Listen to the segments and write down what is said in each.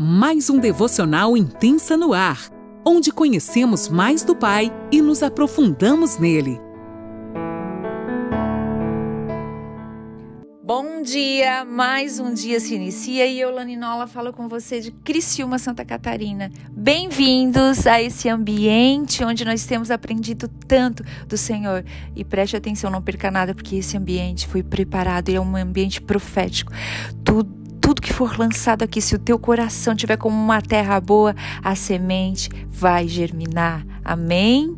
mais um devocional intensa no ar, onde conhecemos mais do Pai e nos aprofundamos nele. Bom dia, mais um dia se inicia e eu, Laninola, falo com você de Criciúma, Santa Catarina. Bem-vindos a esse ambiente onde nós temos aprendido tanto do Senhor. E preste atenção, não perca nada, porque esse ambiente foi preparado, ele é um ambiente profético. Tudo tudo que for lançado aqui, se o teu coração tiver como uma terra boa, a semente vai germinar. Amém?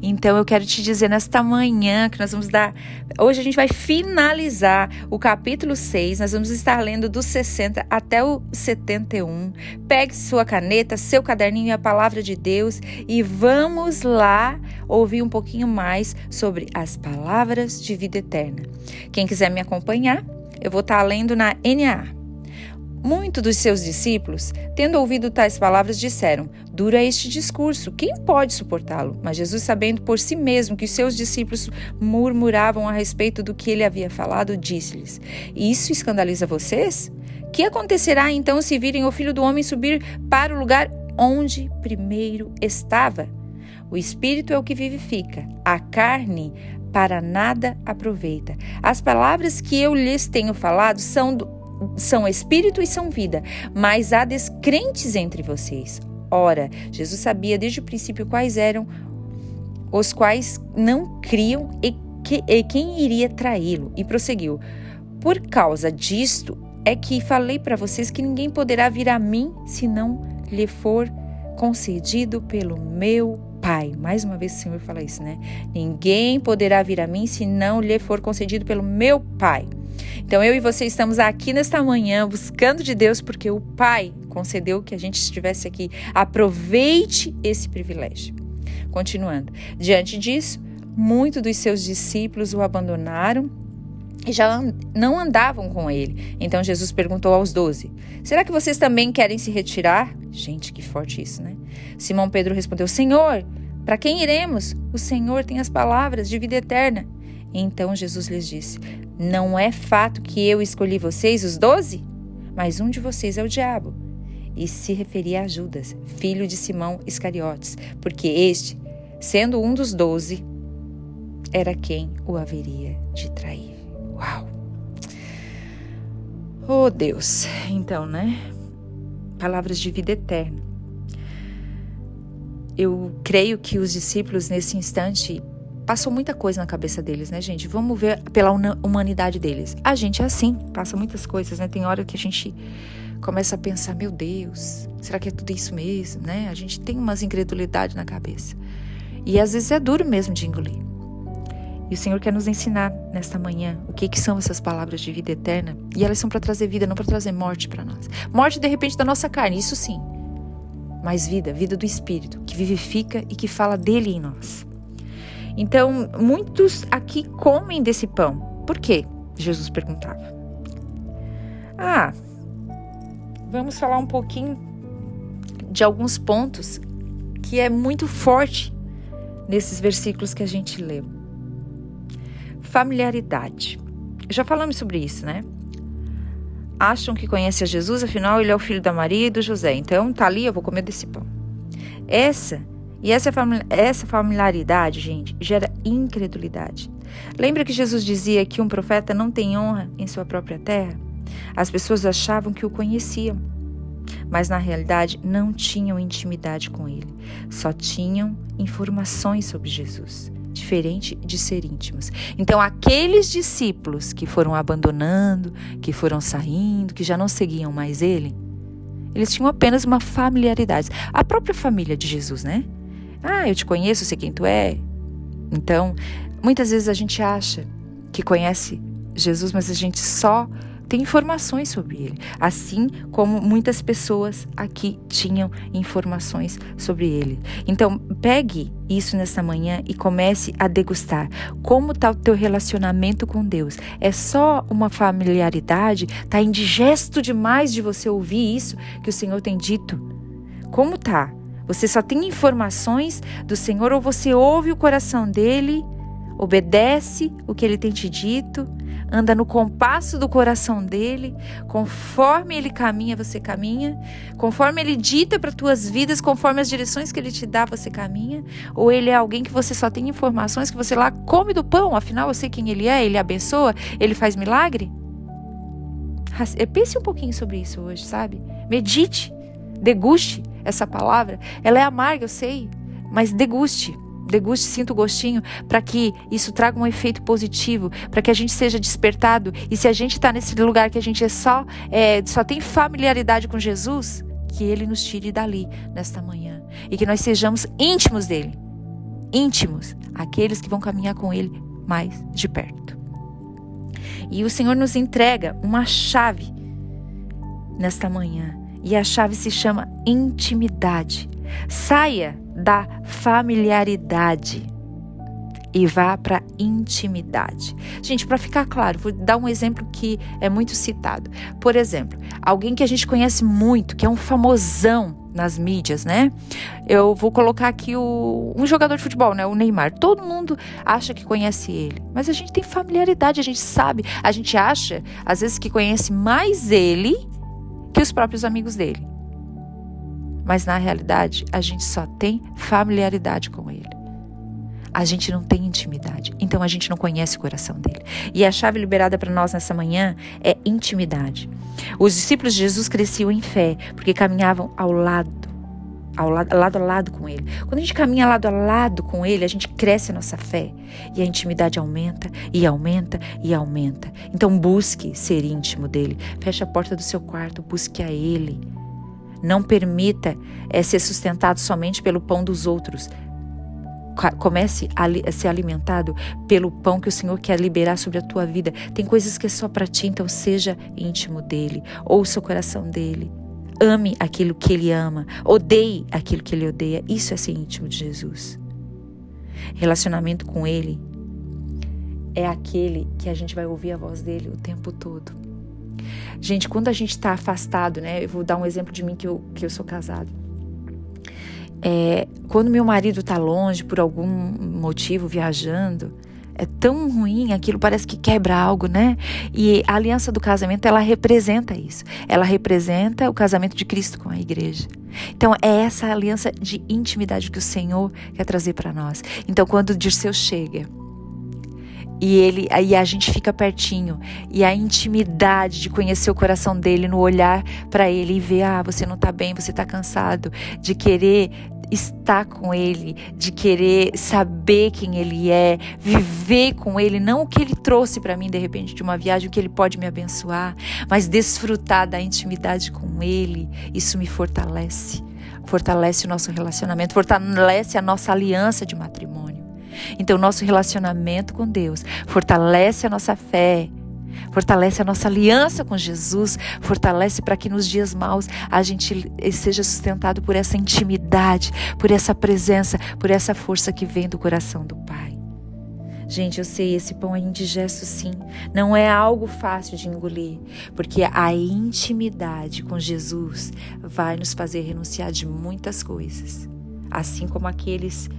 Então eu quero te dizer nesta manhã que nós vamos dar. Hoje a gente vai finalizar o capítulo 6. Nós vamos estar lendo do 60 até o 71. Pegue sua caneta, seu caderninho e a palavra de Deus e vamos lá ouvir um pouquinho mais sobre as palavras de vida eterna. Quem quiser me acompanhar, eu vou estar lendo na NA. Muitos dos seus discípulos, tendo ouvido tais palavras, disseram: Dura este discurso, quem pode suportá-lo? Mas Jesus, sabendo por si mesmo que os seus discípulos murmuravam a respeito do que ele havia falado, disse-lhes: Isso escandaliza vocês? Que acontecerá então se virem o filho do homem subir para o lugar onde primeiro estava? O espírito é o que vivifica, a carne para nada aproveita. As palavras que eu lhes tenho falado são do são espírito e são vida, mas há descrentes entre vocês. Ora, Jesus sabia desde o princípio quais eram os quais não criam e, que, e quem iria traí-lo, e prosseguiu: Por causa disto é que falei para vocês que ninguém poderá vir a mim se não lhe for concedido pelo meu Pai. Mais uma vez o Senhor fala isso, né? Ninguém poderá vir a mim se não lhe for concedido pelo meu Pai. Então eu e você estamos aqui nesta manhã buscando de Deus porque o Pai concedeu que a gente estivesse aqui. Aproveite esse privilégio. Continuando. Diante disso, muitos dos seus discípulos o abandonaram e já não andavam com ele. Então Jesus perguntou aos doze: Será que vocês também querem se retirar? Gente, que forte isso, né? Simão Pedro respondeu: Senhor, para quem iremos? O Senhor tem as palavras de vida eterna. Então Jesus lhes disse: Não é fato que eu escolhi vocês, os doze? Mas um de vocês é o diabo. E se referia a Judas, filho de Simão Iscariotes, porque este, sendo um dos doze, era quem o haveria de trair. Uau! Oh Deus! Então, né? Palavras de vida eterna. Eu creio que os discípulos, nesse instante, passou muita coisa na cabeça deles, né, gente? Vamos ver pela humanidade deles. A gente é assim, passa muitas coisas, né? Tem hora que a gente começa a pensar, meu Deus, será que é tudo isso mesmo, né? A gente tem umas incredulidade na cabeça. E às vezes é duro mesmo de engolir. E o Senhor quer nos ensinar nesta manhã o que, que são essas palavras de vida eterna. E elas são para trazer vida, não para trazer morte para nós. Morte, de repente, da nossa carne, isso sim. Mas vida, vida do Espírito, que vivifica e que fala dele em nós. Então, muitos aqui comem desse pão. Por quê? Jesus perguntava. Ah, vamos falar um pouquinho de alguns pontos que é muito forte nesses versículos que a gente leu. Familiaridade. Já falamos sobre isso, né? Acham que conhecem a Jesus, afinal ele é o filho da Maria e do José. Então, tá ali, eu vou comer desse pão. Essa e essa, essa familiaridade, gente, gera incredulidade. Lembra que Jesus dizia que um profeta não tem honra em sua própria terra? As pessoas achavam que o conheciam, mas na realidade não tinham intimidade com ele, só tinham informações sobre Jesus, diferente de ser íntimos. Então, aqueles discípulos que foram abandonando, que foram saindo, que já não seguiam mais ele, eles tinham apenas uma familiaridade. A própria família de Jesus, né? Ah, eu te conheço, sei quem tu é. Então, muitas vezes a gente acha que conhece Jesus, mas a gente só tem informações sobre ele, assim como muitas pessoas aqui tinham informações sobre ele. Então, pegue isso nessa manhã e comece a degustar como está o teu relacionamento com Deus. É só uma familiaridade? Está indigesto demais de você ouvir isso que o Senhor tem dito? Como tá? Você só tem informações do Senhor ou você ouve o coração dele, obedece o que ele tem te dito, anda no compasso do coração dele, conforme ele caminha, você caminha, conforme ele dita para tuas vidas, conforme as direções que ele te dá, você caminha, ou ele é alguém que você só tem informações que você lá come do pão, afinal eu sei quem ele é, ele abençoa, ele faz milagre? Pense um pouquinho sobre isso hoje, sabe? Medite, deguste essa palavra. Ela é amarga, eu sei, mas deguste deguste, sinta o gostinho, para que isso traga um efeito positivo, para que a gente seja despertado. E se a gente está nesse lugar que a gente é só, é, só tem familiaridade com Jesus, que Ele nos tire dali nesta manhã e que nós sejamos íntimos dele, íntimos, aqueles que vão caminhar com Ele mais de perto. E o Senhor nos entrega uma chave nesta manhã. E a chave se chama intimidade. Saia da familiaridade e vá para intimidade. Gente, para ficar claro, vou dar um exemplo que é muito citado. Por exemplo, alguém que a gente conhece muito, que é um famosão nas mídias, né? Eu vou colocar aqui o, um jogador de futebol, né? O Neymar. Todo mundo acha que conhece ele, mas a gente tem familiaridade, a gente sabe, a gente acha às vezes que conhece mais ele que os próprios amigos dele mas na realidade a gente só tem familiaridade com ele. A gente não tem intimidade, então a gente não conhece o coração dele. E a chave liberada para nós nessa manhã é intimidade. Os discípulos de Jesus cresciam em fé, porque caminhavam ao lado ao lado, lado a lado com Ele. Quando a gente caminha lado a lado com Ele, a gente cresce a nossa fé e a intimidade aumenta e aumenta e aumenta. Então busque ser íntimo dele. Feche a porta do seu quarto, busque a Ele. Não permita é, ser sustentado somente pelo pão dos outros. Comece a, ser alimentado pelo pão que o Senhor quer liberar sobre a tua vida. Tem coisas que é só para ti, então seja íntimo dele. Ouça o coração dele. Ame aquilo que ele ama. Odeie aquilo que ele odeia. Isso é ser íntimo de Jesus. Relacionamento com ele é aquele que a gente vai ouvir a voz dele o tempo todo. Gente, quando a gente está afastado, né? Eu vou dar um exemplo de mim que eu, que eu sou casado. É, quando meu marido está longe por algum motivo, viajando, é tão ruim, aquilo parece que quebra algo, né? E a aliança do casamento, ela representa isso. Ela representa o casamento de Cristo com a igreja. Então, é essa aliança de intimidade que o Senhor quer trazer para nós. Então, quando o Dirceu chega, e ele aí a gente fica pertinho e a intimidade de conhecer o coração dele no olhar para ele e ver ah você não tá bem você tá cansado de querer estar com ele de querer saber quem ele é viver com ele não o que ele trouxe para mim de repente de uma viagem o que ele pode me abençoar mas desfrutar da intimidade com ele isso me fortalece. Fortalece o nosso relacionamento fortalece a nossa aliança de matrimônio. Então, nosso relacionamento com Deus fortalece a nossa fé, fortalece a nossa aliança com Jesus, fortalece para que nos dias maus a gente seja sustentado por essa intimidade, por essa presença, por essa força que vem do coração do Pai. Gente, eu sei, esse pão é indigesto sim. Não é algo fácil de engolir, porque a intimidade com Jesus vai nos fazer renunciar de muitas coisas. Assim como aqueles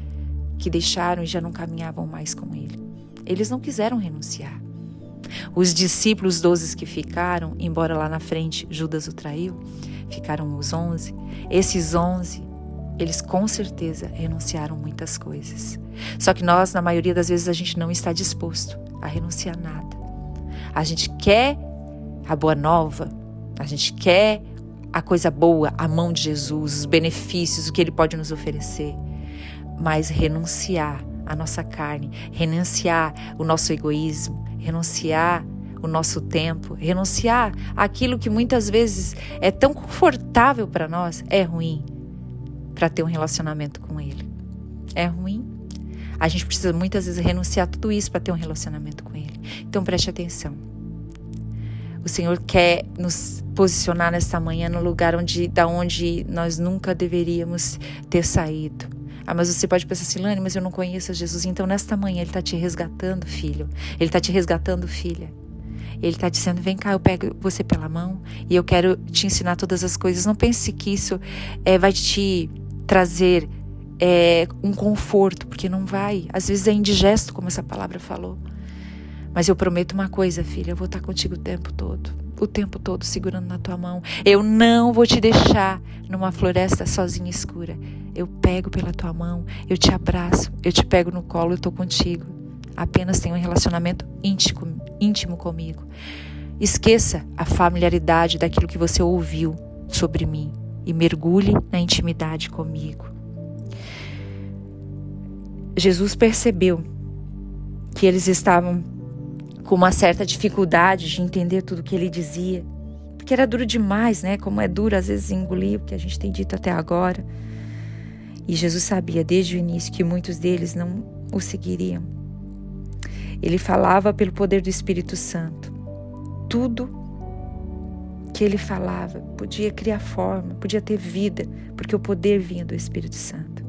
que deixaram e já não caminhavam mais com ele. Eles não quiseram renunciar. Os discípulos, doze que ficaram, embora lá na frente Judas o traiu, ficaram os onze. Esses onze, eles com certeza renunciaram muitas coisas. Só que nós, na maioria das vezes, a gente não está disposto a renunciar nada. A gente quer a boa nova, a gente quer a coisa boa, a mão de Jesus, os benefícios, o que ele pode nos oferecer mas renunciar a nossa carne, renunciar o nosso egoísmo, renunciar o nosso tempo, renunciar aquilo que muitas vezes é tão confortável para nós, é ruim para ter um relacionamento com Ele. É ruim. A gente precisa muitas vezes renunciar tudo isso para ter um relacionamento com Ele. Então preste atenção. O Senhor quer nos posicionar nesta manhã no lugar onde, da onde nós nunca deveríamos ter saído ah, mas você pode pensar assim, Lani, mas eu não conheço Jesus. Então, nesta manhã, Ele está te resgatando, filho. Ele está te resgatando, filha. Ele está dizendo: vem cá, eu pego você pela mão e eu quero te ensinar todas as coisas. Não pense que isso é, vai te trazer é, um conforto, porque não vai. Às vezes é indigesto, como essa palavra falou. Mas eu prometo uma coisa, filha, eu vou estar contigo o tempo todo. O tempo todo segurando na tua mão. Eu não vou te deixar numa floresta sozinha escura. Eu pego pela tua mão, eu te abraço, eu te pego no colo, eu estou contigo. Apenas tenha um relacionamento íntimo, íntimo comigo. Esqueça a familiaridade daquilo que você ouviu sobre mim e mergulhe na intimidade comigo. Jesus percebeu que eles estavam com uma certa dificuldade de entender tudo o que ele dizia, porque era duro demais, né? Como é duro às vezes engolir o que a gente tem dito até agora. E Jesus sabia desde o início que muitos deles não o seguiriam. Ele falava pelo poder do Espírito Santo. Tudo que ele falava podia criar forma, podia ter vida, porque o poder vinha do Espírito Santo.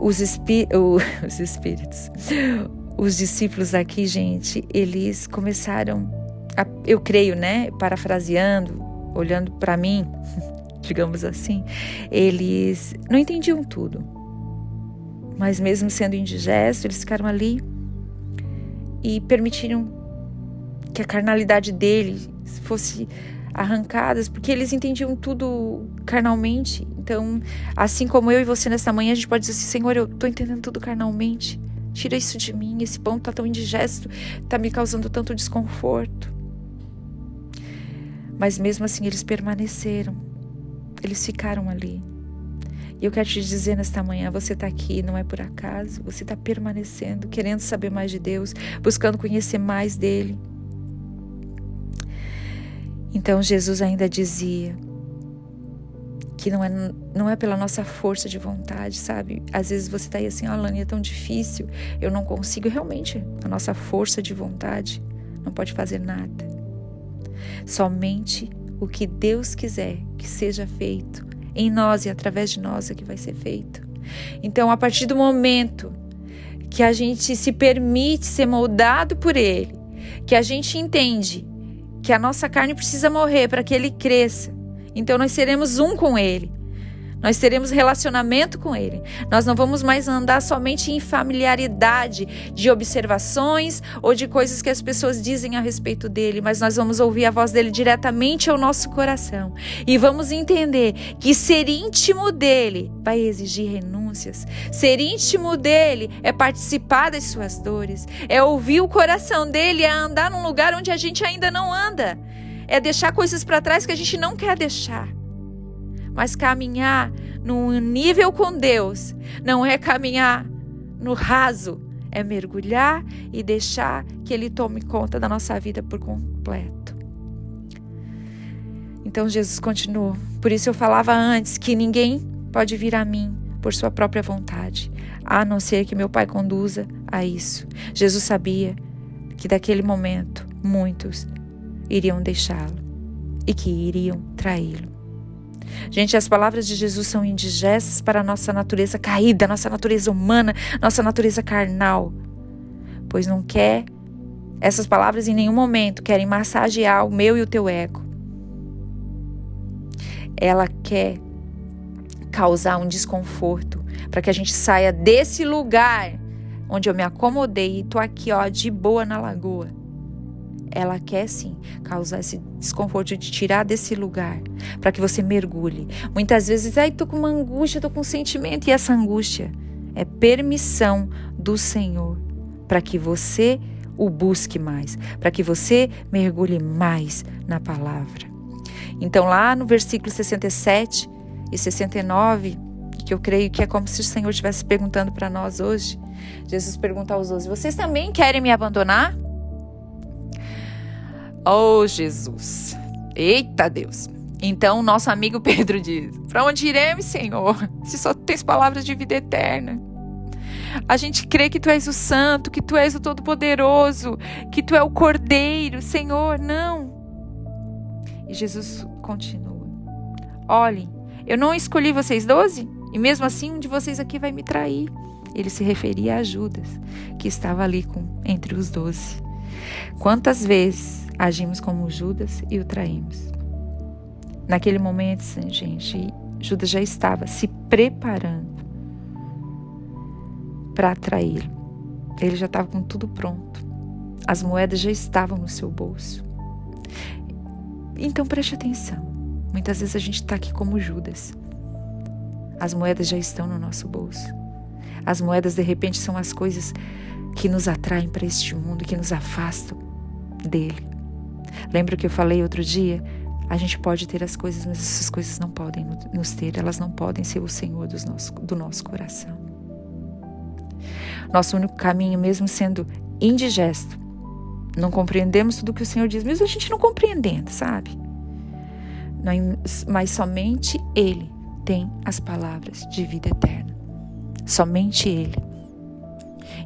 Os, espí os espíritos, os discípulos aqui, gente, eles começaram, a, eu creio, né, parafraseando, olhando para mim, digamos assim, eles não entendiam tudo. Mas mesmo sendo indigesto, eles ficaram ali e permitiram que a carnalidade dele fosse arrancada, porque eles entendiam tudo carnalmente. Então, assim como eu e você nessa manhã, a gente pode dizer assim: Senhor, eu estou entendendo tudo carnalmente. Tira isso de mim, esse pão está tão indigesto, está me causando tanto desconforto. Mas mesmo assim eles permaneceram eles ficaram ali. E eu quero te dizer nesta manhã: você está aqui, não é por acaso, você está permanecendo, querendo saber mais de Deus, buscando conhecer mais dele. Então Jesus ainda dizia que não é, não é pela nossa força de vontade, sabe? Às vezes você está aí assim, oh, Alane, é tão difícil, eu não consigo. Realmente, a nossa força de vontade não pode fazer nada. Somente o que Deus quiser que seja feito em nós e através de nós é que vai ser feito. Então, a partir do momento que a gente se permite ser moldado por Ele, que a gente entende que a nossa carne precisa morrer para que Ele cresça, então nós seremos um com Ele. Nós teremos relacionamento com Ele. Nós não vamos mais andar somente em familiaridade de observações ou de coisas que as pessoas dizem a respeito dele, mas nós vamos ouvir a voz dele diretamente ao nosso coração e vamos entender que ser íntimo dele vai exigir renúncias. Ser íntimo dele é participar das suas dores, é ouvir o coração dele, é andar num lugar onde a gente ainda não anda, é deixar coisas para trás que a gente não quer deixar. Mas caminhar num nível com Deus não é caminhar no raso, é mergulhar e deixar que Ele tome conta da nossa vida por completo. Então Jesus continua. Por isso eu falava antes que ninguém pode vir a mim por sua própria vontade, a não ser que meu Pai conduza a isso. Jesus sabia que daquele momento muitos iriam deixá-lo e que iriam traí-lo. Gente, as palavras de Jesus são indigestas para a nossa natureza caída, nossa natureza humana, nossa natureza carnal. Pois não quer, essas palavras em nenhum momento querem massagear o meu e o teu ego. Ela quer causar um desconforto para que a gente saia desse lugar onde eu me acomodei e tô aqui, ó, de boa na lagoa ela quer sim causar esse desconforto de tirar desse lugar para que você mergulhe. Muitas vezes, ai, tô com uma angústia, tô com um sentimento e essa angústia é permissão do Senhor para que você o busque mais, para que você mergulhe mais na palavra. Então, lá no versículo 67 e 69, que eu creio que é como se o Senhor estivesse perguntando para nós hoje, Jesus pergunta aos doze: Vocês também querem me abandonar? Oh, Jesus. Eita Deus. Então, nosso amigo Pedro diz: Para onde iremos, Senhor? Se só tens palavras de vida eterna. A gente crê que tu és o santo, que tu és o todo-poderoso, que tu é o cordeiro, Senhor, não. E Jesus continua: Olhem, eu não escolhi vocês doze, e mesmo assim um de vocês aqui vai me trair. Ele se referia a Judas, que estava ali com, entre os doze. Quantas vezes agimos como Judas e o traímos? Naquele momento, gente, Judas já estava se preparando para traí-lo. Ele já estava com tudo pronto. As moedas já estavam no seu bolso. Então preste atenção. Muitas vezes a gente está aqui como Judas. As moedas já estão no nosso bolso. As moedas, de repente, são as coisas que nos atraem para este mundo, que nos afastam dele. Lembra que eu falei outro dia? A gente pode ter as coisas, mas essas coisas não podem nos ter, elas não podem ser o Senhor do nosso, do nosso coração. Nosso único caminho, mesmo sendo indigesto, não compreendemos tudo que o Senhor diz, mesmo a gente não compreendendo, sabe? Mas somente Ele tem as palavras de vida eterna. Somente Ele.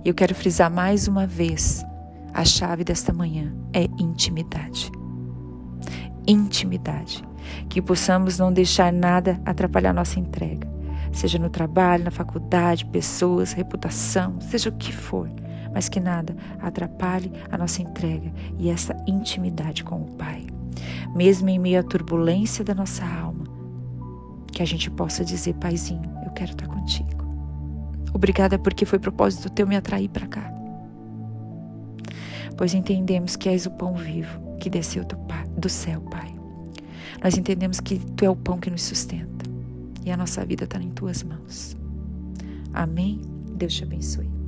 E eu quero frisar mais uma vez: a chave desta manhã é intimidade. Intimidade. Que possamos não deixar nada atrapalhar nossa entrega, seja no trabalho, na faculdade, pessoas, reputação, seja o que for, mas que nada atrapalhe a nossa entrega e essa intimidade com o Pai. Mesmo em meio à turbulência da nossa alma, que a gente possa dizer, Paizinho, eu quero estar contigo. Obrigada porque foi propósito teu me atrair para cá. Pois entendemos que és o pão vivo que desceu do, do céu, Pai. Nós entendemos que tu é o pão que nos sustenta e a nossa vida está em tuas mãos. Amém? Deus te abençoe.